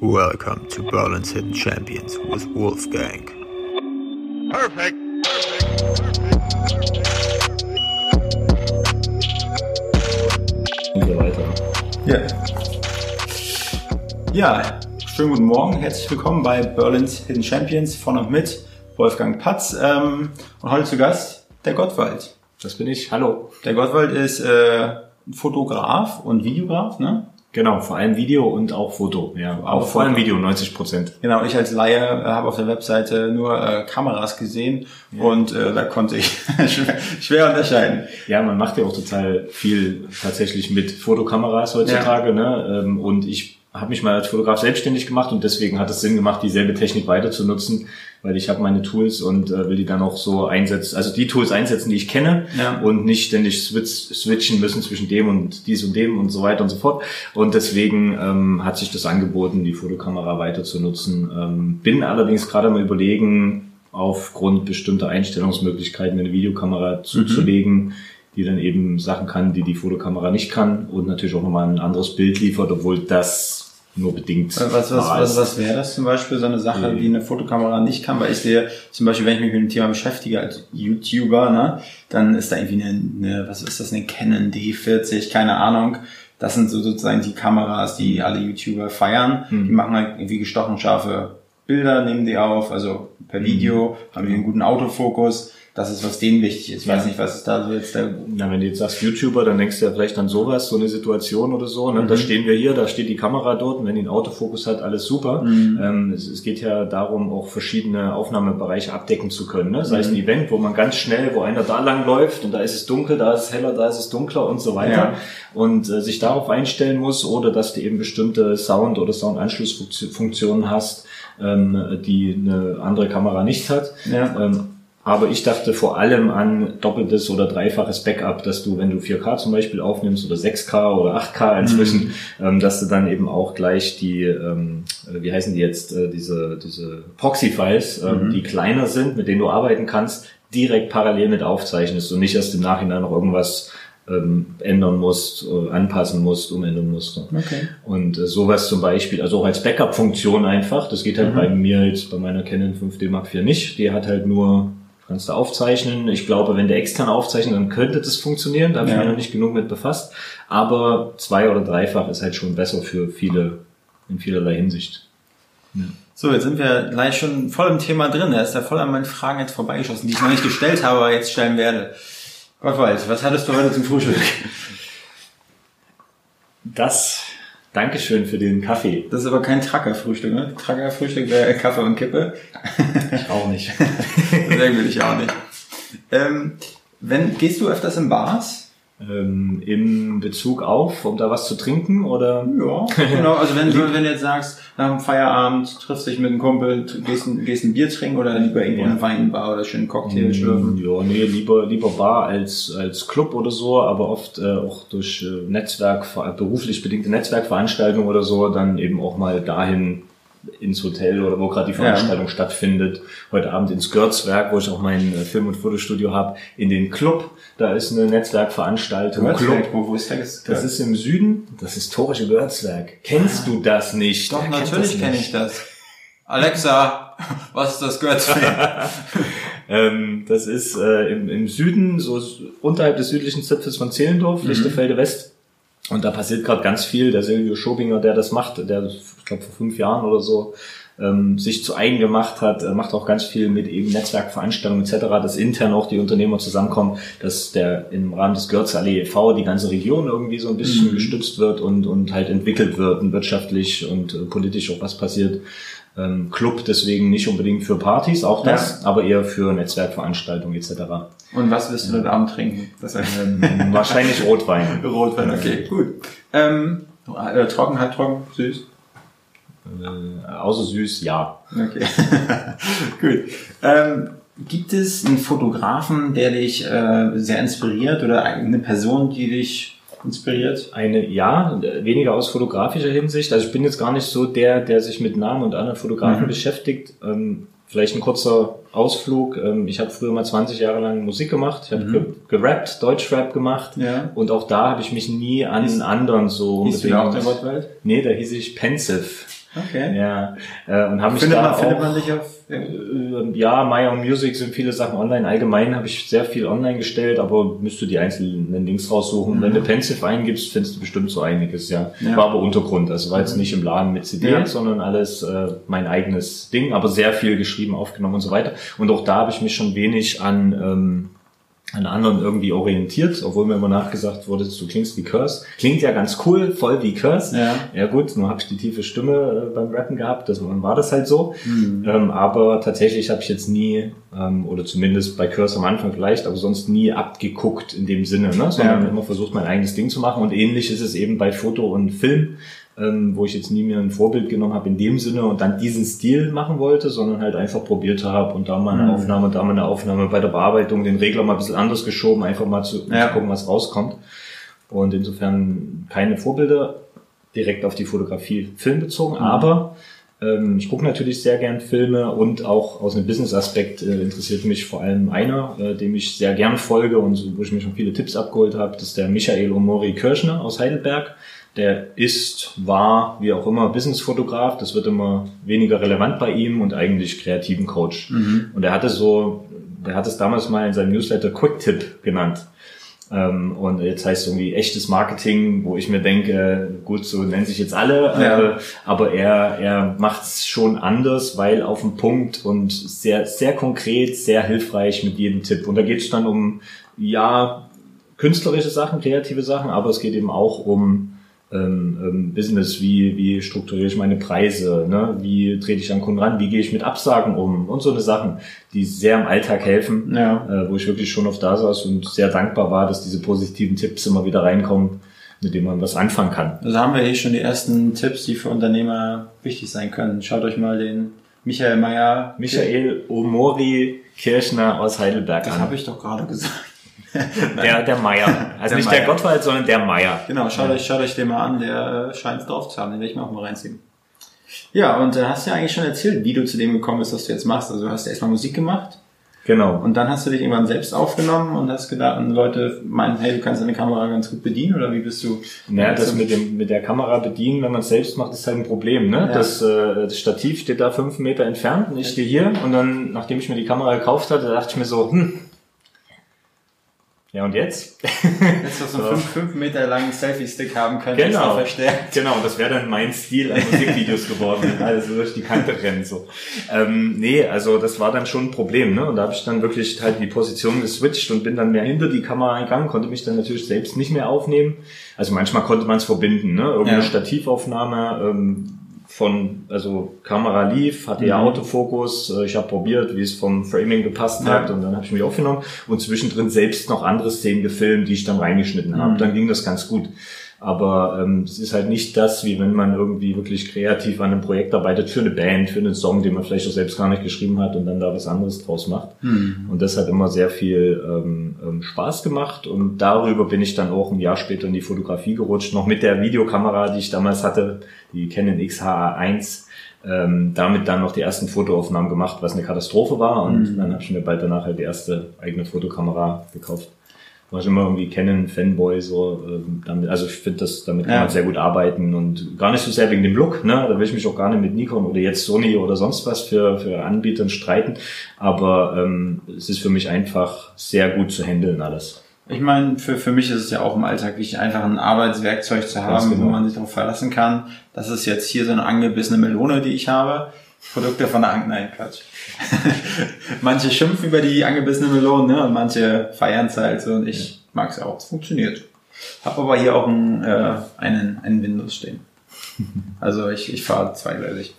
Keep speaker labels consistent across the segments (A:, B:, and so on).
A: Welcome to Berlin's Hidden Champions with Wolfgang.
B: Perfect.
C: und so weiter.
D: Ja. Ja, schönen guten Morgen, herzlich willkommen bei Berlin's Hidden Champions von und mit Wolfgang Patz. Ähm, und heute zu Gast der Gottwald.
C: Das bin ich. Hallo.
D: Der Gottwald ist äh, Fotograf und Videograf, ne?
C: Genau, vor allem Video und auch Foto. Ja, aber vor allem. Video, 90 Prozent.
D: Genau, ich als Laie äh, habe auf der Webseite nur äh, Kameras gesehen und äh, da konnte ich schwer, schwer unterscheiden.
C: Ja, man macht ja auch total viel tatsächlich mit Fotokameras heutzutage. Ne? Ähm, Und ich habe mich mal als Fotograf selbstständig gemacht und deswegen hat es Sinn gemacht, dieselbe Technik weiter zu nutzen, weil ich habe meine Tools und äh, will die dann auch so einsetzen, also die Tools einsetzen, die ich kenne
D: Ja.
C: und nicht ständig switch, switchen müssen zwischen dem und dies und dem und so weiter und so fort. Und deswegen ähm, hat sich das angeboten, die Fotokamera weiter zu nutzen. Ähm, bin allerdings gerade mal überlegen, aufgrund bestimmter Einstellungsmöglichkeiten eine Videokamera zuzulegen, die dann eben Sachen kann, die die Fotokamera nicht kann und natürlich auch nochmal ein anderes Bild liefert, obwohl das nur bedingt
D: Äh, Was, was, was, was wäre das zum Beispiel, so eine Sache,
C: Die-
D: die eine Fotokamera nicht kann? Weil ich sehe, zum Beispiel, wenn ich mich mit dem Thema beschäftige als YouTuber, ne, dann ist da irgendwie eine, eine was ist das, eine Canon D40, keine Ahnung. Das sind so sozusagen die Kameras, die alle YouTuber feiern.
C: Hm.
D: Die machen halt irgendwie gestochen scharfe Bilder, nehmen die auf, also per Video, haben die einen guten Autofokus. Das ist, was denen wichtig ist. Ich weiß nicht, was ist da so jetzt der
C: Na, wenn du jetzt sagst YouTuber, dann denkst du ja vielleicht an sowas, so eine Situation oder so. Ne? Da stehen wir hier, da steht die Kamera dort und wenn die einen Autofokus hat, alles super. Ähm, es, es geht ja darum, auch verschiedene Aufnahmebereiche abdecken zu können. Ne? Sei es ein Event, wo man ganz schnell, wo einer da lang läuft und da ist es dunkel, da ist es heller, da ist es dunkler und so weiter.
D: Ja.
C: Und äh, sich darauf einstellen muss oder dass du eben bestimmte Sound- oder Soundanschlussfunktionen hast, ähm, die eine andere Kamera nicht hat.
D: Ja.
C: Ähm, aber ich dachte vor allem an doppeltes oder dreifaches Backup, dass du, wenn du 4K zum Beispiel aufnimmst oder 6K oder 8K inzwischen, ähm, dass du dann eben auch gleich die, ähm, äh, wie heißen die jetzt, äh, diese, diese Proxy-Files, ähm, die kleiner sind, mit denen du arbeiten kannst, direkt parallel mit aufzeichnest und nicht erst im Nachhinein noch irgendwas ähm, ändern musst, äh, anpassen musst, umändern musst.
D: Okay.
C: Und äh, sowas zum Beispiel, also auch als Backup-Funktion einfach. Das geht halt bei mir jetzt bei meiner Canon 5D Mark IV nicht. Die hat halt nur, kannst du aufzeichnen. Ich glaube, wenn du extern aufzeichnen, dann könnte das funktionieren. Da habe ich
D: Ja.
C: mich noch nicht genug mit befasst. Aber zwei- oder dreifach ist halt schon besser für viele, in vielerlei Hinsicht.
D: So, jetzt sind wir gleich schon voll im Thema drin. Er ist da voll an meinen Fragen jetzt vorbeigeschossen, die ich noch nicht gestellt habe, aber jetzt stellen werde. Gottwald, was hattest du heute zum Frühstück?
C: Das, Dankeschön für den Kaffee.
D: Das ist aber kein Tracker-Frühstück, ne? Tracker-Frühstück wäre Kaffee und Kippe.
C: Ich auch nicht.
D: Sehr gut, ich auch nicht. Ähm, wenn, gehst du öfters in Bars?
C: Ähm, Im Bezug auf, um da was zu trinken oder?
D: Ja, genau. Also wenn du, wenn du jetzt sagst, nach dem Feierabend triffst dich mit einem Kumpel, gehst, ein- gehst ein Bier trinken oder lieber irgendwo in eine Weinbar oder schön Cocktail schlürfen.
C: Ja, nee, lieber, lieber Bar als, als Club oder so, aber oft äh, auch durch äh, Netzwerk, beruflich bedingte Netzwerkveranstaltungen oder so, dann eben auch mal dahin ins Hotel oder wo gerade die Veranstaltung stattfindet. Heute Abend ins Görzwerk, wo ich auch mein äh, Film- und Fotostudio habe, in den Club. Da ist eine Netzwerkveranstaltung.
D: Görzwerk, wo, wo ist das?
C: Das ist im Süden, das historische Görzwerk. Kennst du das nicht?
D: Doch,
C: kennt
D: natürlich kenne ich das. Alexa, was ist das Götzwerk?
C: Ähm, das ist äh, im, im Süden, so unterhalb des südlichen Zipfels von Zehlendorf, Lichtefelde West. Und da passiert gerade ganz viel. Der Silvio Schobinger, der das macht, der, glaube, vor fünf Jahren oder so, ähm, sich zu eigen gemacht hat, äh, macht auch ganz viel mit eben Netzwerkveranstaltungen etc., dass intern auch die Unternehmer zusammenkommen, dass der im Rahmen des Görzallee e.V. die ganze Region irgendwie so ein bisschen gestützt wird und, und halt entwickelt wird und wirtschaftlich und äh, politisch auch was passiert. Ähm, Club deswegen nicht unbedingt für Partys, auch das, aber eher für Netzwerkveranstaltungen etc.
D: Und was wirst du heute Abend trinken?
C: Ähm, wahrscheinlich Rotwein.
D: Rotwein, okay, gut. Ähm, äh, trocken, halb trocken, süß.
C: Äh, außer süß, ja.
D: Okay. Gut. Ähm, gibt es einen Fotografen, der dich äh, sehr inspiriert oder eine Person, die dich inspiriert?
C: Eine, ja, weniger aus fotografischer Hinsicht. Also ich bin jetzt gar nicht so der, der sich mit Namen und anderen Fotografen
D: Mhm.
C: beschäftigt. Ähm, vielleicht ein kurzer Ausflug. Ähm, ich habe früher mal 20 Jahre lang Musik gemacht. Ich habe ge gerappt, Deutschrap gemacht.
D: Mhm. Ja.
C: Und auch da habe ich mich nie an anderen so
D: Hieß du
C: unbedingt...
D: auch der Gottwald?
C: Nee, da hieß ich Pensive.
D: Okay.
C: Ja, äh, und habe mich
D: Findet
C: da
D: man,
C: auch,
D: findet man dich auf...
C: äh, ja, My Own Music sind viele Sachen online. Allgemein habe ich sehr viel online gestellt, aber müsst du die einzelnen Links raussuchen. Wenn du Pensive eingibst, findest du bestimmt so einiges, ja.
D: Ja.
C: War aber Untergrund, also war jetzt nicht im Laden mit CD,
D: Ja.
C: sondern alles äh, mein eigenes Ding, aber sehr viel geschrieben, aufgenommen und so weiter. Und auch da habe ich mich schon wenig an ähm, an anderen irgendwie orientiert, obwohl mir immer nachgesagt wurde, du klingst wie Curse. Klingt ja ganz cool, voll wie Curse.
D: Ja.
C: Ja gut, nur habe ich die tiefe Stimme äh, beim Rappen gehabt, dann war das halt so.
D: Hm.
C: Ähm, aber tatsächlich habe ich jetzt nie, ähm, oder zumindest bei Curse am Anfang vielleicht, aber sonst nie abgeguckt in dem Sinne, ne? sondern
D: Ja.
C: immer versucht, mein eigenes Ding zu machen. Und ähnlich ist es eben bei Foto und Film, ähm, wo ich jetzt nie mir ein Vorbild genommen habe in dem Sinne und dann diesen Stil machen wollte, sondern halt einfach probiert habe und da mal eine
D: Mhm.
C: Aufnahme und da mal eine Aufnahme bei der Bearbeitung, den Regler mal ein bisschen anders geschoben, einfach mal zu,
D: Ja.
C: zu gucken, was rauskommt. Und insofern keine Vorbilder direkt auf die Fotografie Film bezogen,
D: Mhm.
C: aber ähm, ich gucke natürlich sehr gern Filme und auch aus einem Business-Aspekt äh, interessiert mich vor allem einer, äh, dem ich sehr gern folge und so, wo ich mir schon viele Tipps abgeholt habe, das ist der Michael Omori Kirschner aus Heidelberg. Der ist, war, wie auch immer, Businessfotograf. Das wird immer weniger relevant bei ihm und eigentlich kreativen Coach. Und er hatte so, der hat es damals mal in seinem Newsletter Quick Tip genannt. Ähm, und jetzt heißt es irgendwie echtes Marketing, wo ich mir denke, gut, so nennen sich jetzt alle,
D: Ja.
C: äh, aber er, er macht es schon anders, weil auf den Punkt und sehr, sehr konkret, sehr hilfreich mit jedem Tipp. Und da geht es dann um, ja, künstlerische Sachen, kreative Sachen, aber es geht eben auch um ähm, ähm, Business, wie, wie strukturiere ich meine Preise, ne? wie trete ich an Kunden ran, wie gehe ich mit Absagen um und so eine Sachen, die sehr im Alltag helfen,
D: Ja.
C: äh, wo ich wirklich schon oft da saß und sehr dankbar war, dass diese positiven Tipps immer wieder reinkommen, mit denen man was anfangen kann.
D: Also haben wir hier schon die ersten Tipps, die für Unternehmer wichtig sein können. Schaut euch mal den Michael Meyer.
C: Michael Omori Kirchner aus Heidelberg
D: Das
C: an.
D: habe ich doch gerade gesagt.
C: Der, der Meier. Also
D: Der
C: nicht
D: Meier.
C: der Gottwald, sondern der Meier.
D: Genau, schaut, euch, schaut euch den mal an, der äh, scheint es drauf zu haben, den werde ich mir auch mal reinziehen. Ja, und äh, hast ja eigentlich schon erzählt, wie du zu dem gekommen bist, was du jetzt machst. Also du hast erstmal Musik gemacht
C: Genau.
D: und dann hast du dich irgendwann selbst aufgenommen und hast gedacht, und Leute meinen, hey, du kannst deine Kamera ganz gut bedienen oder wie bist du?
C: Naja, das mit, dem, mit der Kamera bedienen, wenn man es selbst macht, ist halt ein Problem. Ne?
D: Ja.
C: Das, äh, das Stativ steht da fünf Meter entfernt und ich stehe hier und dann, nachdem ich mir die Kamera gekauft hatte, dachte ich mir so, hm, ja und jetzt?
D: Jetzt hast du einen 5 Meter langen Selfie-Stick haben können,
C: Genau.
D: verstärkt.
C: Genau, das wäre dann mein Stil an Musikvideos geworden, wenn alles so durch die Kante rennen. So. Ähm, nee, also das war dann schon ein Problem. Ne? Und da habe ich dann wirklich halt die Position geswitcht und bin dann mehr hinter die Kamera gegangen, konnte mich dann natürlich selbst nicht mehr aufnehmen. Also manchmal konnte man es verbinden, ne? Irgendeine
D: Ja.
C: Stativaufnahme ähm, von, also Kamera lief, hatte ja
D: Mhm.
C: Autofokus, äh, ich habe probiert, wie es vom Framing gepasst
D: Ja.
C: hat und dann habe ich mich aufgenommen und zwischendrin selbst noch andere Szenen gefilmt, die ich dann reingeschnitten habe.
D: Mhm.
C: Dann ging das ganz gut. Aber ähm, es ist halt nicht das, wie wenn man irgendwie wirklich kreativ an einem Projekt arbeitet für eine Band, für einen Song, den man vielleicht auch selbst gar nicht geschrieben hat und dann da was anderes draus macht. Und das hat immer sehr viel ähm, ähm, Spaß gemacht. Und darüber bin ich dann auch ein Jahr später in die Fotografie gerutscht, noch mit der Videokamera, die ich damals hatte, die Canon XH1. Ähm, damit dann noch die ersten Fotoaufnahmen gemacht, was eine Katastrophe war. Und dann habe ich mir bald danach halt die erste eigene Fotokamera gekauft war schon immer irgendwie Canon Fanboy so ähm, damit, also ich finde das damit kann
D: Ja.
C: man sehr gut arbeiten und gar nicht so sehr wegen dem Look ne da will ich mich auch gar nicht mit Nikon oder jetzt Sony oder sonst was für für Anbietern streiten aber ähm, es ist für mich einfach sehr gut zu handeln alles
D: Ich meine, für, für mich ist es ja auch im Alltag wichtig, einfach ein Arbeitswerkzeug zu haben,
C: genau.
D: wo man sich darauf verlassen kann. Das ist jetzt hier so eine angebissene Melone, die ich habe. Produkte von der Ang nein, Quatsch. manche schimpfen über die angebissene Melone, ne? Und manche feiern es halt so und ich mag es auch. Es funktioniert. Hab aber hier auch einen, äh, einen, einen Windows stehen. Also ich, ich fahre zweigleisig.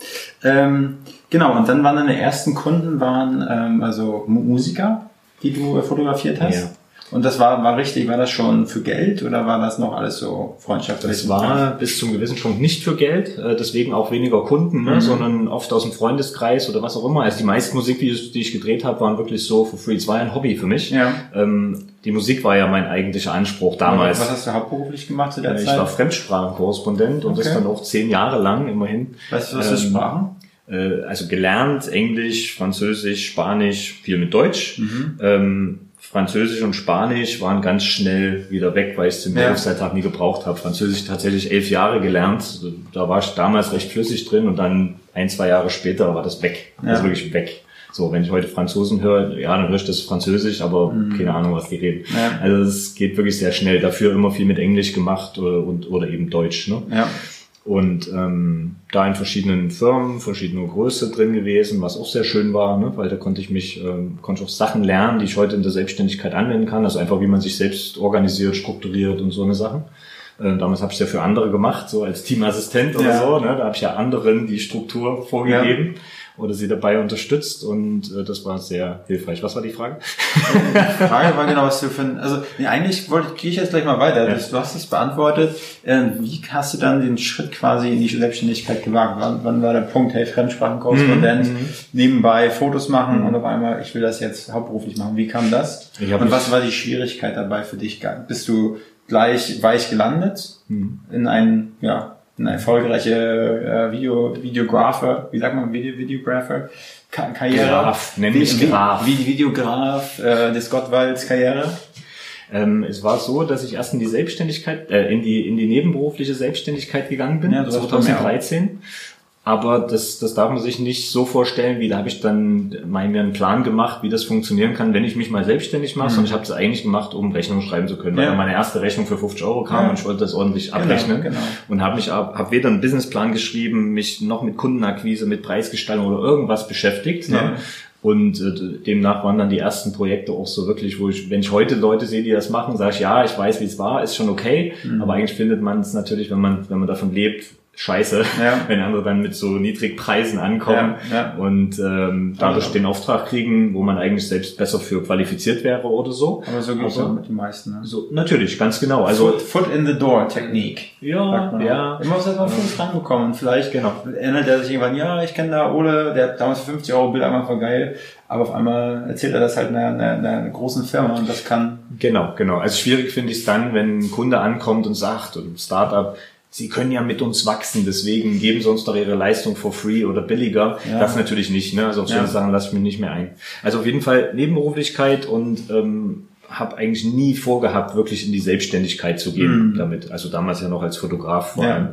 D: Ähm, genau, und dann waren deine ersten Kunden waren ähm, also Mu- Musiker, die du fotografiert hast.
C: Ja.
D: Und das war, war richtig, war das schon für Geld oder war das noch alles so freundschaftlich?
C: Das war bis zum gewissen Punkt nicht für Geld, äh, deswegen auch weniger Kunden, ne,
D: Mhm.
C: sondern oft aus dem Freundeskreis oder was auch immer. Also die meisten Musikvideos, die ich gedreht habe, waren wirklich so for free. Es war ein Hobby für mich.
D: Ja.
C: Ähm, die Musik war ja mein eigentlicher Anspruch damals.
D: Was hast du hauptberuflich gemacht zu der
C: Äh, Ich
D: Zeit?
C: war Fremdsprachenkorrespondent und das
D: Okay.
C: dann auch zehn Jahre lang immerhin.
D: weißt du, was für
C: ähm,
D: Sprachen?
C: Äh, also gelernt Englisch, Französisch, Spanisch, viel mit Deutsch.
D: Mhm.
C: Ähm, Französisch und Spanisch waren ganz schnell wieder weg, weil ich es im
D: Ja.
C: Berufsalltag nie gebraucht habe. Französisch tatsächlich elf Jahre gelernt. Da war ich damals recht flüssig drin und dann ein, zwei Jahre später war das weg.
D: Ja.
C: Also wirklich weg. So, wenn ich heute Franzosen höre, ja, dann höre ich das Französisch, aber keine Ahnung, was die reden.
D: Mhm. Ja.
C: Also es geht wirklich sehr schnell. Dafür immer viel mit Englisch gemacht oder, und, oder eben Deutsch. Ne?
D: Ja.
C: Und ähm, da in verschiedenen Firmen, verschiedene Größe drin gewesen, was auch sehr schön war, ne? weil da konnte ich mich, ähm, konnte ich auch Sachen lernen, die ich heute in der Selbstständigkeit anwenden kann. Also einfach, wie man sich selbst organisiert, strukturiert und so eine Sachen. Äh, damals habe ich ja für andere gemacht, so als Teamassistent oder
D: Ja.
C: so. Ne? Da habe ich ja anderen die Struktur vorgegeben oder sie dabei unterstützt und äh, das war sehr hilfreich. Was war die Frage?
D: Die Frage war genau, was du für ein, also nee, eigentlich wollte gehe ich jetzt gleich mal weiter.
C: Ja.
D: Du hast es beantwortet. Ähm, wie hast du dann den Schritt quasi in die Selbstständigkeit gewagt? Wann, wann war der Punkt, hey, Fremdsprachenkorrespondent,
C: Mhm.
D: nebenbei Fotos machen und auf einmal, ich will das jetzt hauptberuflich machen. Wie kam das?
C: Ich
D: und was war die Schwierigkeit dabei für dich? Bist du gleich weich gelandet
C: Mhm.
D: in ein, ja, eine erfolgreiche äh, Video, Videographer, wie sagt man, Video, Videographer? Ka Karriere.
C: Graf, nenn mich
D: Wie-
C: Graf.
D: Wie, Videograf äh, des Gottwalds Karriere.
C: Ähm, es war so, dass ich erst in die Selbstständigkeit, äh, in die in die nebenberufliche Selbstständigkeit gegangen bin,
D: Ja, sowas bei mir auch.
C: 2013. Aber das, das darf man sich nicht so vorstellen, wie da habe ich dann mal mir einen Plan gemacht, wie das funktionieren kann, wenn ich mich mal selbstständig mache. Und ich habe es eigentlich gemacht, um Rechnung schreiben zu können, weil
D: Mhm. Ja.
C: meine erste Rechnung für 50 Euro kam
D: Ja.
C: und ich wollte das ordentlich abrechnen.
D: genau.
C: Und habe mich ab- hab weder einen Businessplan geschrieben, mich noch mit Kundenakquise, mit Preisgestaltung oder irgendwas beschäftigt.
D: Ja.
C: Ne? Und äh, demnach waren dann die ersten Projekte auch so wirklich, wo ich, wenn ich heute Leute sehe, die das machen, sage ich, ja, ich weiß, wie es war, ist schon okay.
D: Mhm.
C: Aber eigentlich findet man es natürlich, wenn man, wenn man davon lebt, scheiße,
D: Ja.
C: wenn andere dann mit so Niedrigpreisen ankommen
D: Ja, ja.
C: und ähm, dadurch
D: Also.
C: den Auftrag kriegen, wo man eigentlich selbst besser für qualifiziert wäre oder so.
D: Aber so geht's
C: Aber-
D: ja mit den meisten. Ne?
C: So, natürlich, ganz genau. Also
D: Foot, Foot in the Door Technik.
C: ja,
D: man auch.
C: ja,
D: Immer muss erstmal Fuß reinbekommen. Vielleicht
C: Genau.
D: erinnert er sich irgendwann, ja, ich kenne da Ole, der hat damals für 50 Euro Bild einmal voll geil. Aber auf einmal erzählt er das halt einer, einer, einer großen Firma und das kann,
C: Genau, genau. Also schwierig finde ich es dann, wenn ein Kunde ankommt und sagt, oder ein Startup, Sie können ja mit uns wachsen, deswegen geben Sie uns doch Ihre Leistung for free oder billiger.
D: Ja.
C: Das natürlich nicht. Ne? Also auf solche
D: Ja.
C: Sachen lasse ich mich nicht mehr ein. Also auf jeden Fall Nebenberuflichkeit und ähm, habe eigentlich nie vorgehabt, wirklich in die Selbstständigkeit zu gehen
D: Mhm.
C: damit. Also damals ja noch als Fotograf vor
D: Ja.
C: allem.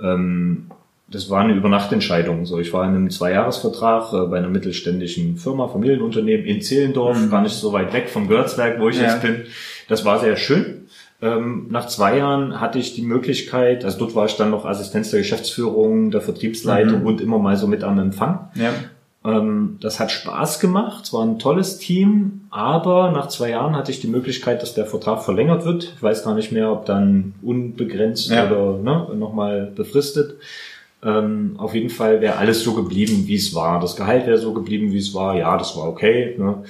C: Ähm, das war eine Übernachtentscheidung. So, ich war in einem Zweijahresvertrag äh, bei einer mittelständischen Firma, Familienunternehmen in Zehlendorf,
D: Mhm.
C: gar nicht so weit weg vom Görzwerk, wo ich
D: Ja.
C: jetzt bin. Das war sehr schön. Ähm, nach zwei Jahren hatte ich die Möglichkeit, also dort war ich dann noch Assistenz der Geschäftsführung, der Vertriebsleitung
D: Mhm.
C: und immer mal so mit am Empfang.
D: ja,
C: Ähm, das hat Spaß gemacht, es war ein tolles Team, aber nach zwei Jahren hatte ich die Möglichkeit, dass der Vertrag verlängert wird. Ich weiß gar nicht mehr, ob dann unbegrenzt
D: Ja.
C: oder ne, nochmal befristet. Ähm, auf jeden Fall wäre alles so geblieben, wie es war. Das Gehalt wäre so geblieben, wie es war. Ja, das war okay. Ne?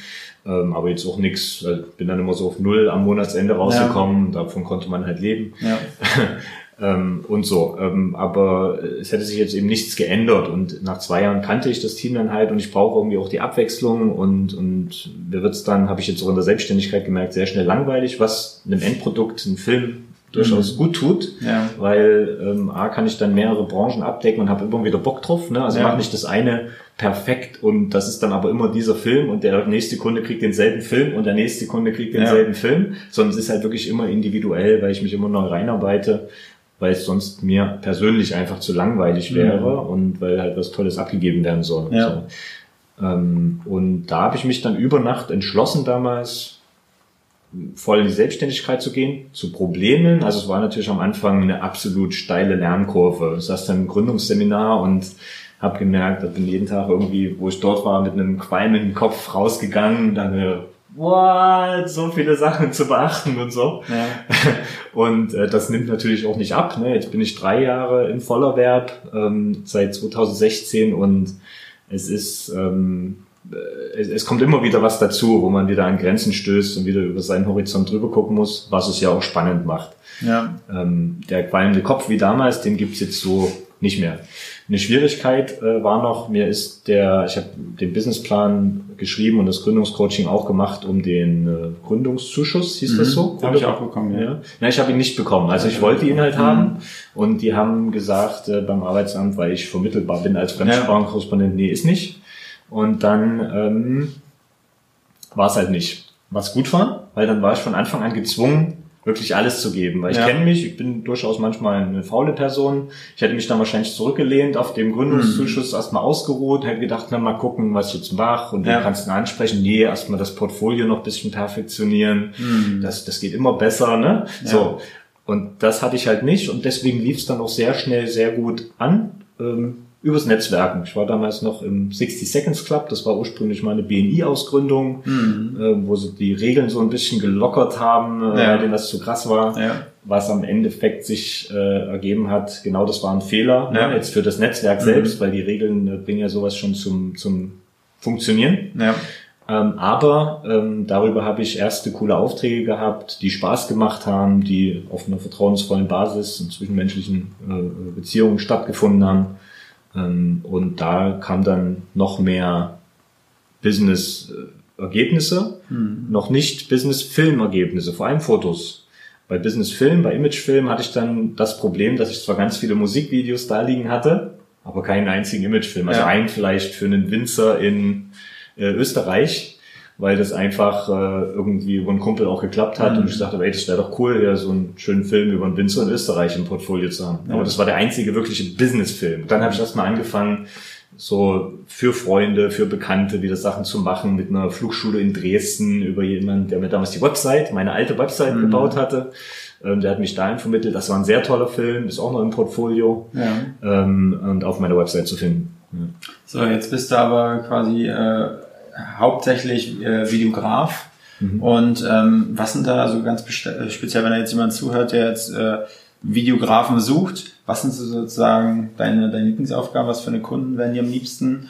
C: Ähm, aber jetzt auch nichts. Also bin dann immer so auf Null am Monatsende rausgekommen. Davon konnte man halt leben.
D: ja,
C: Ähm, und so. Ähm, aber es hätte sich jetzt eben nichts geändert und nach zwei Jahren kannte ich das Team dann halt und ich brauche irgendwie auch die Abwechslung und, und mir wird's dann, habe ich jetzt auch in der Selbstständigkeit gemerkt, sehr schnell langweilig, was einem Endprodukt, einem Film durchaus gut tut,
D: ja,
C: weil ähm, A kann ich dann mehrere Branchen abdecken und habe immer wieder Bock drauf. Ne? Also
D: Ja.
C: mache nicht das eine perfekt und das ist dann aber immer dieser Film und der nächste Kunde kriegt denselben Film und der nächste Kunde kriegt
D: Ja.
C: denselben Film, sondern es ist halt wirklich immer individuell, weil ich mich immer neu reinarbeite, weil es sonst mir persönlich einfach zu langweilig wäre und weil halt was Tolles abgegeben werden soll.
D: Ja.
C: So. Ähm, und da habe ich mich dann über Nacht entschlossen damals, voll in die Selbstständigkeit zu gehen, zu Problemen. Also es war natürlich am Anfang eine absolut steile Lernkurve. Ich saß dann im Gründungsseminar und habe gemerkt, ich bin jeden Tag irgendwie, wo ich dort war, mit einem qualmenden Kopf rausgegangen, dann äh, what, so viele Sachen zu beachten und so.
D: ja,
C: Und äh, das nimmt natürlich auch nicht ab. Ne? Jetzt bin ich drei Jahre im Vollerwerb ähm, seit 2016 und es ist ähm, äh, es, es kommt immer wieder was dazu, wo man wieder an Grenzen stößt und wieder über seinen Horizont drüber gucken muss, was es ja auch spannend macht.
D: ja,
C: Ähm, der qualmende Kopf wie damals, den gibt's jetzt so nicht mehr. Eine Schwierigkeit äh, war noch, mir ist der, ich habe den Businessplan geschrieben und das Gründungscoaching auch gemacht, um den äh, Gründungszuschuss, hieß das so?
D: Habe Mhm. ich auch bekommen, ja.
C: Ja. Na, ich habe ihn nicht bekommen. Also ich wollte ihn halt haben und die haben gesagt äh, beim Arbeitsamt, weil ich vermittelbar bin als Fremdsprachenkorrespondent, nee, ist nicht. Und dann ähm, war es halt nicht. Was gut war, weil dann war ich von Anfang an gezwungen, wirklich alles zu geben. Weil ich
D: Ja.
C: kenne mich, ich bin durchaus manchmal eine faule Person. Ich hätte mich dann wahrscheinlich zurückgelehnt, auf dem Gründungszuschuss erstmal ausgeruht, hätte gedacht, na mal gucken, was ich jetzt mache und
D: Ja.
C: du kannst ihn ansprechen. Nee, erstmal das Portfolio noch ein bisschen perfektionieren. Das, das geht immer besser, ne? So. Und das hatte ich halt nicht und deswegen lief es dann auch sehr schnell sehr gut an. Ähm, übers Netzwerken. Ich war damals noch im 60 Seconds Club, das war ursprünglich meine BNI-Ausgründung, äh, wo sie die Regeln so ein bisschen gelockert haben, äh,
D: Ja.
C: weil denen das zu krass war.
D: Ja.
C: Was am Endeffekt sich äh, ergeben hat, genau das war ein Fehler,
D: Ja.
C: ne, jetzt für das Netzwerk selbst, weil die Regeln äh, bringen ja sowas schon zum, zum Funktionieren. Ähm, aber ähm, darüber habe ich erste coole Aufträge gehabt, die Spaß gemacht haben, die auf einer vertrauensvollen Basis und zwischenmenschlichen äh, Beziehungen stattgefunden haben. Ähm, und da kam dann noch mehr Business-Ergebnisse, noch nicht Business-Film-Ergebnisse, vor allem Fotos. Bei Business-Film, bei Image-Film hatte ich dann das Problem, dass ich zwar ganz viele Musikvideos da liegen hatte, aber keinen einzigen Imagefilm. Also
D: Ja.
C: einen vielleicht für einen Winzer in äh, Österreich, weil das einfach äh, irgendwie über einen Kumpel auch geklappt hat und ich dachte, ey, das wäre doch cool, ja, so einen schönen Film über einen Winzer in Österreich im Portfolio zu haben. Aber das war der einzige wirkliche Business-Film. Dann habe ich erstmal angefangen, so für Freunde, für Bekannte wieder Sachen zu machen mit einer Flugschule in Dresden über jemanden, der mir damals die Website, meine alte Website gebaut hatte. Ähm, der hat mich dahin vermittelt. Das war ein sehr toller Film, ist auch noch im Portfolio
D: Ja.
C: ähm, und auf meiner Website zu finden. Ja.
D: So, jetzt bist du aber quasi äh, hauptsächlich äh, Videograf. Und ähm, was sind da so ganz äh, speziell, wenn da jetzt jemand zuhört, der jetzt äh, Videografen sucht, was sind so sozusagen deine, deine Lieblingsaufgaben, was für eine Kunden werden die am liebsten?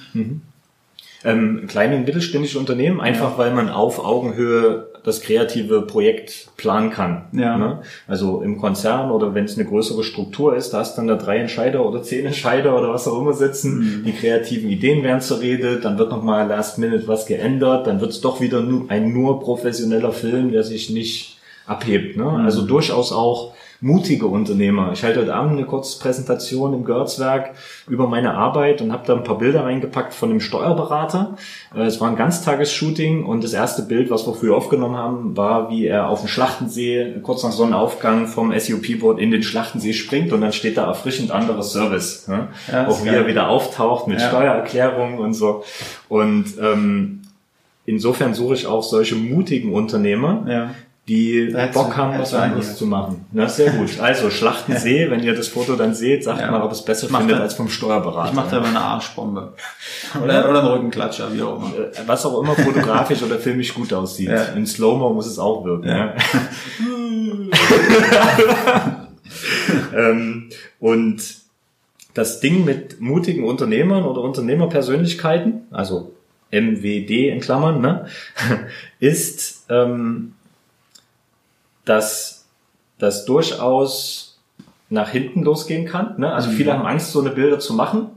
C: Ähm, kleine und mittelständische Unternehmen, einfach weil man auf Augenhöhe das kreative Projekt planen kann.
D: Ja.
C: Ne? Also im Konzern oder wenn es eine größere Struktur ist, da hast dann da drei Entscheider oder zehn Entscheider oder was auch immer sitzen. Die kreativen Ideen werden zur Rede, dann wird nochmal last minute was geändert, dann wird es doch wieder nur ein nur professioneller Film, der sich nicht abhebt. Ne? Also durchaus auch mutige Unternehmer. Ich halte heute Abend eine kurze Präsentation im Görtswerk über meine Arbeit und habe da ein paar Bilder reingepackt von einem Steuerberater. Äh, Es war ein Ganztagesshooting und das erste Bild, was wir früher aufgenommen haben, war, wie er auf dem Schlachtensee kurz nach Sonnenaufgang vom SUP-Boot in den Schlachtensee springt und dann steht da erfrischend anderes Service. Ne?
D: Ja,
C: auch wie er wieder auftaucht mit
D: Ja.
C: Steuererklärung und so. Und ähm, insofern suche ich auch solche mutigen Unternehmer,
D: Ja.
C: Die
D: hättest
C: Bock haben, was anderes zu machen. Na, sehr gut. Also Schlachtensee, wenn ihr das Foto dann seht, sagt
D: Ja.
C: mal, ob es besser findet
D: da-
C: als vom Steuerberater.
D: Ich mache da immer eine Arschbombe. Oder, oder einen Rückenklatscher, wie auch immer.
C: Äh, was auch immer fotografisch oder filmisch gut aussieht.
D: Ja.
C: In Slow-Mo muss es auch wirken.
D: Ja.
C: Ja. ähm, und das Ding mit mutigen Unternehmern oder Unternehmerpersönlichkeiten, also MWD in Klammern, ne, ist, ähm, dass das durchaus nach hinten losgehen kann. Ne? Also viele haben Angst, so eine Bilder zu machen.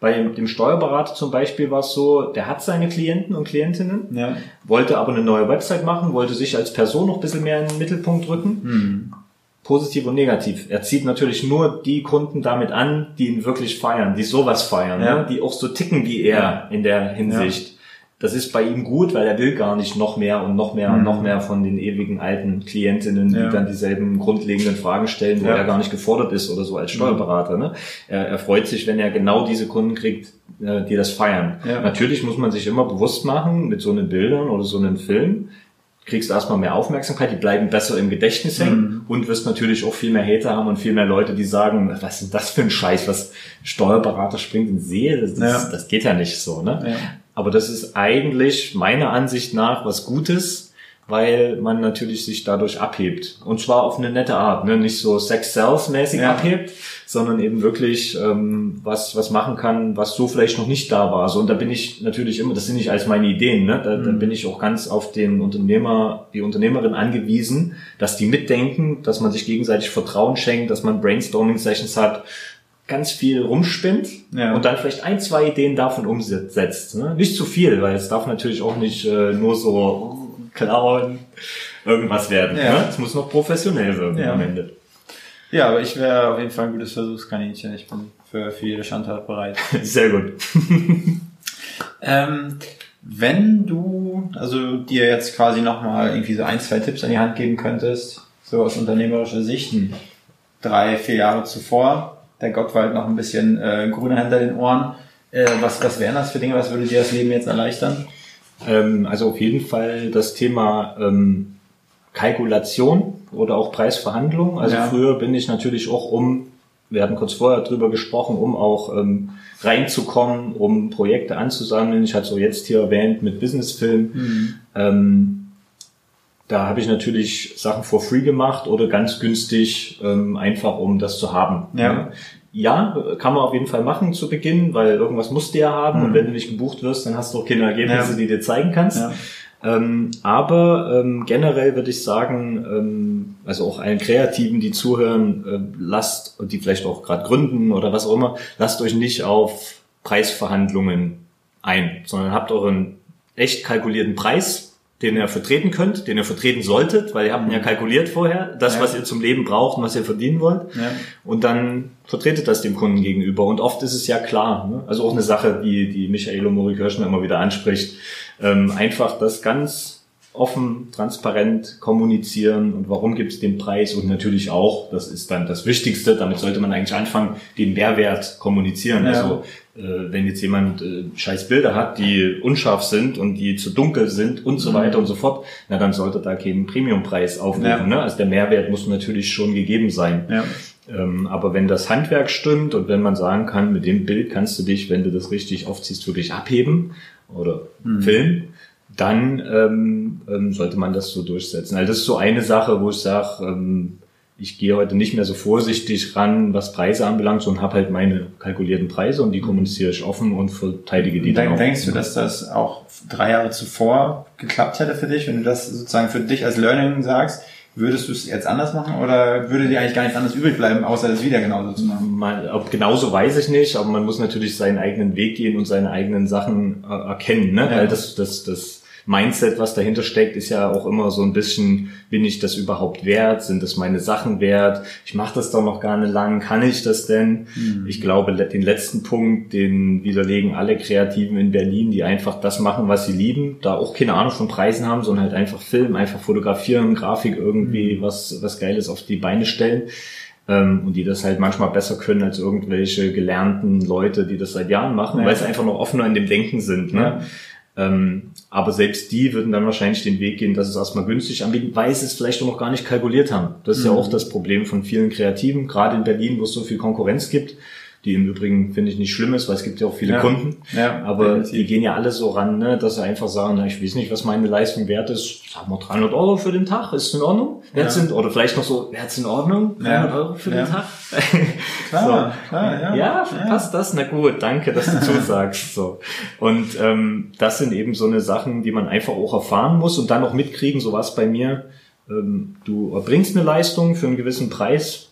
C: Bei dem Steuerberater zum Beispiel war es so, der hat seine Klienten und Klientinnen,
D: Ja.
C: wollte aber eine neue Website machen, wollte sich als Person noch ein bisschen mehr in den Mittelpunkt rücken. Positiv und negativ. Er zieht natürlich nur die Kunden damit an, die ihn wirklich feiern, die sowas feiern,
D: Ja.
C: ne? die auch so ticken wie er in der Hinsicht. Das ist bei ihm gut, weil er will gar nicht noch mehr und noch mehr und noch mehr von den ewigen alten Klientinnen,
D: Mhm. Ja.
C: die dann dieselben grundlegenden Fragen stellen, wo
D: Ja. Mhm.
C: er gar nicht gefordert ist oder so als Steuerberater. Ne? Er, er freut sich, wenn er genau diese Kunden kriegt, äh, die das feiern.
D: Ja.
C: Natürlich muss man sich immer bewusst machen, mit so einen Bildern oder so einem Film, kriegst du erstmal mehr Aufmerksamkeit, die bleiben besser im Gedächtnis
D: Mhm.
C: hängen und wirst natürlich auch viel mehr Hater haben und viel mehr Leute, die sagen, was ist das für ein Scheiß, was Steuerberater springt in See, das, das,
D: Ja.
C: das geht ja nicht so, ne?
D: Ja.
C: Aber das ist eigentlich meiner Ansicht nach was Gutes, weil man natürlich sich dadurch abhebt. Und zwar auf eine nette Art, ne? nicht so Sex-Sales-mäßig
D: Ja.
C: abhebt, sondern eben wirklich ähm, was, was machen kann, was so vielleicht noch nicht da war. So, und da bin ich natürlich immer, das sind nicht alles meine Ideen, ne? da,
D: Mhm.
C: da bin ich auch ganz auf den Unternehmer, die Unternehmerin angewiesen, dass die mitdenken, dass man sich gegenseitig Vertrauen schenkt, dass man Brainstorming-Sessions hat, ganz viel rumspinnt
D: Ja.
C: und dann vielleicht ein, zwei Ideen davon umsetzt. Ne? Nicht zu viel, weil es darf natürlich auch nicht äh, nur so klauen irgendwas werden.
D: Ja.
C: Ne? Es muss noch professionell wirken
D: Ja.
C: am Ende.
D: Ja, aber ich wäre auf jeden Fall ein gutes Versuchskaninchen. Ich bin für, für jede Schandtat bereit.
C: Sehr gut.
D: ähm, Wenn du, also dir jetzt quasi nochmal irgendwie so ein, zwei Tipps an die Hand geben könntest, so aus unternehmerischer Sicht,
C: Hm.
D: drei, vier Jahre zuvor, der Gottwald noch ein bisschen äh, grüner hinter den Ohren, äh, was, was wären das für Dinge, was würde dir das Leben jetzt erleichtern?
C: Ähm, also auf jeden Fall das Thema ähm, Kalkulation oder auch Preisverhandlung. Also
D: Ja.
C: früher bin ich natürlich auch um, wir hatten kurz vorher drüber gesprochen, um auch ähm, reinzukommen, um Projekte anzusammeln. Ich hatte so jetzt hier erwähnt mit Businessfilm. Ähm, da habe ich natürlich Sachen for free gemacht oder ganz günstig, ähm, einfach um das zu haben.
D: Ja.
C: Ja, kann man auf jeden Fall machen zu Beginn, weil irgendwas musst du ja haben
D: Mhm.
C: und wenn du nicht gebucht wirst, dann hast du auch keine Ergebnisse,
D: Ja.
C: die dir zeigen kannst.
D: Ja.
C: Ähm, aber ähm, generell würde ich sagen, ähm, also auch allen Kreativen, die zuhören, äh, lasst, und die vielleicht auch gerade gründen oder was auch immer, lasst euch nicht auf Preisverhandlungen ein, sondern habt euren echt kalkulierten Preis, den ihr vertreten könnt, den ihr vertreten solltet, weil ihr habt ihn ja kalkuliert vorher, das,
D: Ja.
C: was ihr zum Leben braucht und was ihr verdienen wollt.
D: Ja.
C: Und dann vertretet das dem Kunden gegenüber. Und oft ist es ja klar. Ne? Also auch eine Sache, die, die Michaelo Mori Kirschner immer wieder anspricht. Ähm, einfach das ganz offen, transparent kommunizieren und warum gibt es den Preis und natürlich auch, das ist dann das Wichtigste, damit sollte man eigentlich anfangen, den Mehrwert kommunizieren.
D: Ja.
C: Also äh, wenn jetzt jemand äh, scheiß Bilder hat, die unscharf sind und die zu dunkel sind und so weiter und so fort, na dann sollte da kein Premiumpreis aufrufen.
D: Ja.
C: Ne? Also der Mehrwert muss natürlich schon gegeben sein.
D: Ja.
C: Ähm, aber wenn das Handwerk stimmt und wenn man sagen kann, mit dem Bild kannst du dich, wenn du das richtig aufziehst, wirklich abheben oder filmen, dann ähm, ähm, sollte man das so durchsetzen. Also das ist so eine Sache, wo ich sage, ähm, ich gehe heute nicht mehr so vorsichtig ran, was Preise anbelangt, sondern habe halt meine kalkulierten Preise und die kommuniziere ich offen und verteidige die dann auch.
D: denkst du, dass das auch drei Jahre zuvor geklappt hätte für dich, wenn du das sozusagen für dich als Learning sagst? Würdest du es jetzt anders machen oder würde dir eigentlich gar nichts anderes übrig bleiben, außer das wieder genauso zu machen?
C: Man, ob genauso weiß ich nicht, aber man muss natürlich seinen eigenen Weg gehen und seine eigenen Sachen äh, erkennen, ne?
D: Ja.
C: Weil das, das, das Mindset, was dahinter steckt, ist ja auch immer so ein bisschen, bin ich das überhaupt wert? Sind das meine Sachen wert? Ich mache das doch noch gar nicht lang, kann ich das denn? Ich glaube, den letzten Punkt, den widerlegen alle Kreativen in Berlin, die einfach das machen, was sie lieben, da auch keine Ahnung von Preisen haben, sondern halt einfach filmen, einfach fotografieren, Grafik irgendwie, was, was Geiles auf die Beine stellen ähm, und die das halt manchmal besser können als irgendwelche gelernten Leute, die das seit Jahren machen,
D: Ja.
C: weil sie einfach noch offener in dem Denken sind. Ne?
D: Ja.
C: Ähm, aber selbst die würden dann wahrscheinlich den Weg gehen, dass es erstmal günstig anbieten, weil sie es vielleicht auch noch gar nicht kalkuliert haben. Das ist ja
D: Mhm.
C: auch das Problem von vielen Kreativen, gerade in Berlin, wo es so viel Konkurrenz gibt, die im Übrigen, finde ich, nicht schlimm ist, weil es gibt ja auch viele
D: Ja.
C: Kunden.
D: Ja,
C: Aber
D: definitiv.
C: die gehen ja alle so ran, ne, dass sie einfach sagen, na, ich weiß nicht, was meine Leistung wert ist. Sag mal 300 Euro für den Tag, ist in Ordnung? Wert
D: Ja.
C: sind, oder vielleicht noch so, wert in Ordnung? 300
D: Ja.
C: Euro für den Tag?
D: Klar, klar, ja.
C: Ja, passt das? Na gut, danke, dass du zusagst. So. Und ähm, das sind eben so eine Sachen, die man einfach auch erfahren muss und dann auch mitkriegen. So was bei mir. Ähm, du erbringst eine Leistung für einen gewissen Preis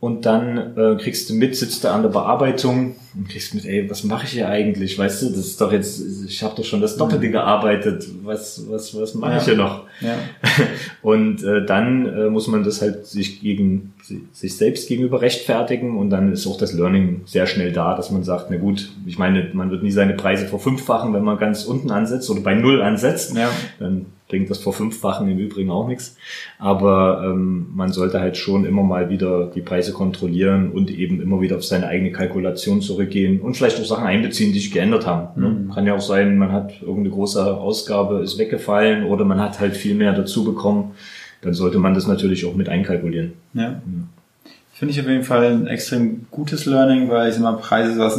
C: und dann äh, kriegst du mit, sitzt du an der Bearbeitung und kriegst mit, ey, was mache ich hier eigentlich? Weißt du, das ist doch jetzt, ich habe doch schon das Doppelte gearbeitet. Was, was, was mache ich
D: Ja.
C: hier noch?
D: Ja.
C: Und äh, dann äh, muss man das halt sich gegen sich selbst gegenüber rechtfertigen und dann ist auch das Learning sehr schnell da, dass man sagt, na gut, ich meine, man wird nie seine Preise verfünffachen, wenn man ganz unten ansetzt oder bei null ansetzt.
D: Ja.
C: Dann bringt das Verfünffachen im Übrigen auch nichts. Aber ähm, man sollte halt schon immer mal wieder die Preise kontrollieren und eben immer wieder auf seine eigene Kalkulation zurückgehen und vielleicht auch Sachen einbeziehen, die sich geändert haben. Ne? Kann ja auch sein, man hat irgendeine große Ausgabe ist weggefallen oder man hat halt viel mehr dazu bekommen. Dann sollte man das natürlich auch mit einkalkulieren.
D: Ja. Finde ich auf jeden Fall ein extrem gutes Learning, weil ich sag mal, Preise was,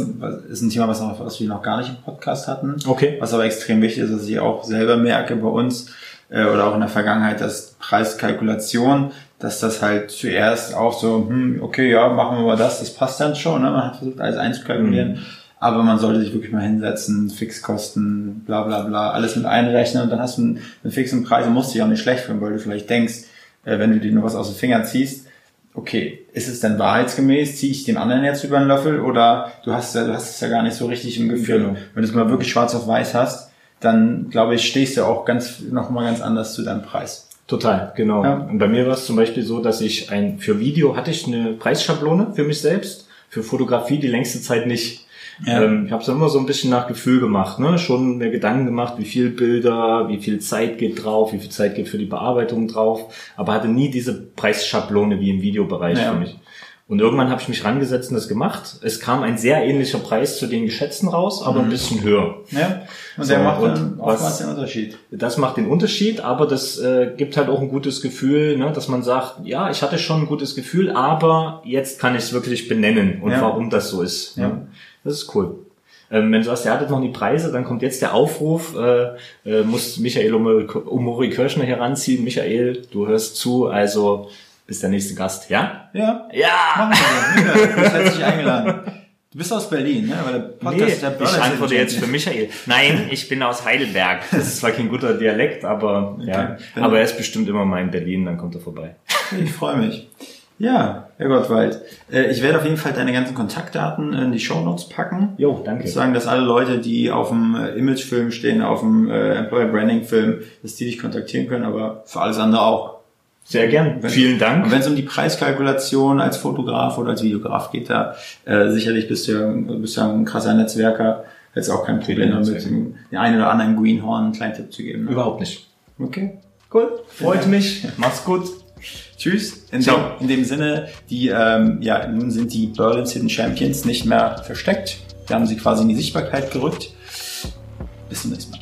D: ist ein Thema, was, noch, was wir noch gar nicht im Podcast hatten.
C: Okay.
D: Was aber extrem wichtig ist, dass ich auch selber merke bei uns äh, oder auch in der Vergangenheit, dass Preiskalkulation, dass das halt zuerst auch so, hm, okay, ja, machen wir mal das, das passt dann schon. Ne? Man hat versucht, alles einzukalkulieren. Aber man sollte sich wirklich mal hinsetzen, Fixkosten, bla bla bla, alles mit einrechnen und dann hast du einen, einen fixen Preis und musst dich auch nicht schlecht fühlen, weil du vielleicht denkst, äh, wenn du dir nur was aus den Fingern ziehst, okay, ist es denn wahrheitsgemäß, ziehe ich den anderen jetzt über den Löffel oder du hast ja, du hast es ja gar nicht so richtig im Gefühl.
C: Genau.
D: Wenn du es mal wirklich schwarz auf weiß hast, dann glaube ich, stehst du auch ganz, noch mal ganz anders zu deinem Preis.
C: Total, genau.
D: Ja.
C: Und bei mir war es zum Beispiel so, dass ich ein, für Video hatte ich eine Preisschablone für mich selbst, für Fotografie die längste Zeit nicht. Ja. Ähm, ich habe es immer so ein bisschen nach Gefühl gemacht, ne? schon mir Gedanken gemacht, wie viel Bilder, wie viel Zeit geht drauf, wie viel Zeit geht für die Bearbeitung drauf, aber hatte nie diese Preisschablone wie im Videobereich ja. für mich. Und irgendwann habe ich mich rangesetzt und das gemacht. Es kam ein sehr ähnlicher Preis zu den geschätzten raus, aber mhm. ein bisschen höher.
D: Ja, und so, der macht dann was, den Unterschied.
C: Das macht den Unterschied, aber das äh, gibt halt auch ein gutes Gefühl, ne, dass man sagt, ja, ich hatte schon ein gutes Gefühl, aber jetzt kann ich es wirklich benennen und ja. warum das so ist. Ja. Ne? Das ist cool. Ähm, wenn du sagst, ihr hattet noch die Preise, dann kommt jetzt der Aufruf, äh, äh, muss Michael Umori Kirschner heranziehen. Michael, du hörst zu, also bist der nächste Gast, ja?
D: Ja.
C: Ja!
D: So. Du bist herzlich eingeladen. Du bist aus Berlin, ne?
C: Weil der Podcast nee, der ich antworte jetzt für Michael. Nein, ich bin aus Heidelberg. Das ist zwar kein guter Dialekt, aber okay. ja. Aber er ist bestimmt immer mal in Berlin, dann kommt er vorbei.
D: Ich freue mich. Ja, Herr Gottwald. Äh, ich werde auf jeden Fall deine ganzen Kontaktdaten in die Show Notes packen.
C: Jo, danke.
D: Ich sagen, dass alle Leute, die auf dem äh, Imagefilm stehen, auf dem äh, Employer Branding Film, dass die dich kontaktieren können, aber für alles andere auch.
C: Sehr gern. Wenn, Vielen Dank.
D: Und wenn es um die Preiskalkulation als Fotograf oder als Videograf geht, da äh, sicherlich bist du ja, bist ja ein krasser Netzwerker. Jetzt auch kein Problem damit, den einen oder anderen Greenhorn einen kleinen Tipp zu geben.
C: Ne? Überhaupt nicht.
D: Okay.
C: Cool. Freut mich. Mach's gut.
D: Tschüss. In. Dem, in dem Sinne, die, ähm, ja, nun sind die Berlin's Hidden Champions nicht mehr versteckt. Wir haben sie quasi in die Sichtbarkeit gerückt. Bis zum nächsten Mal.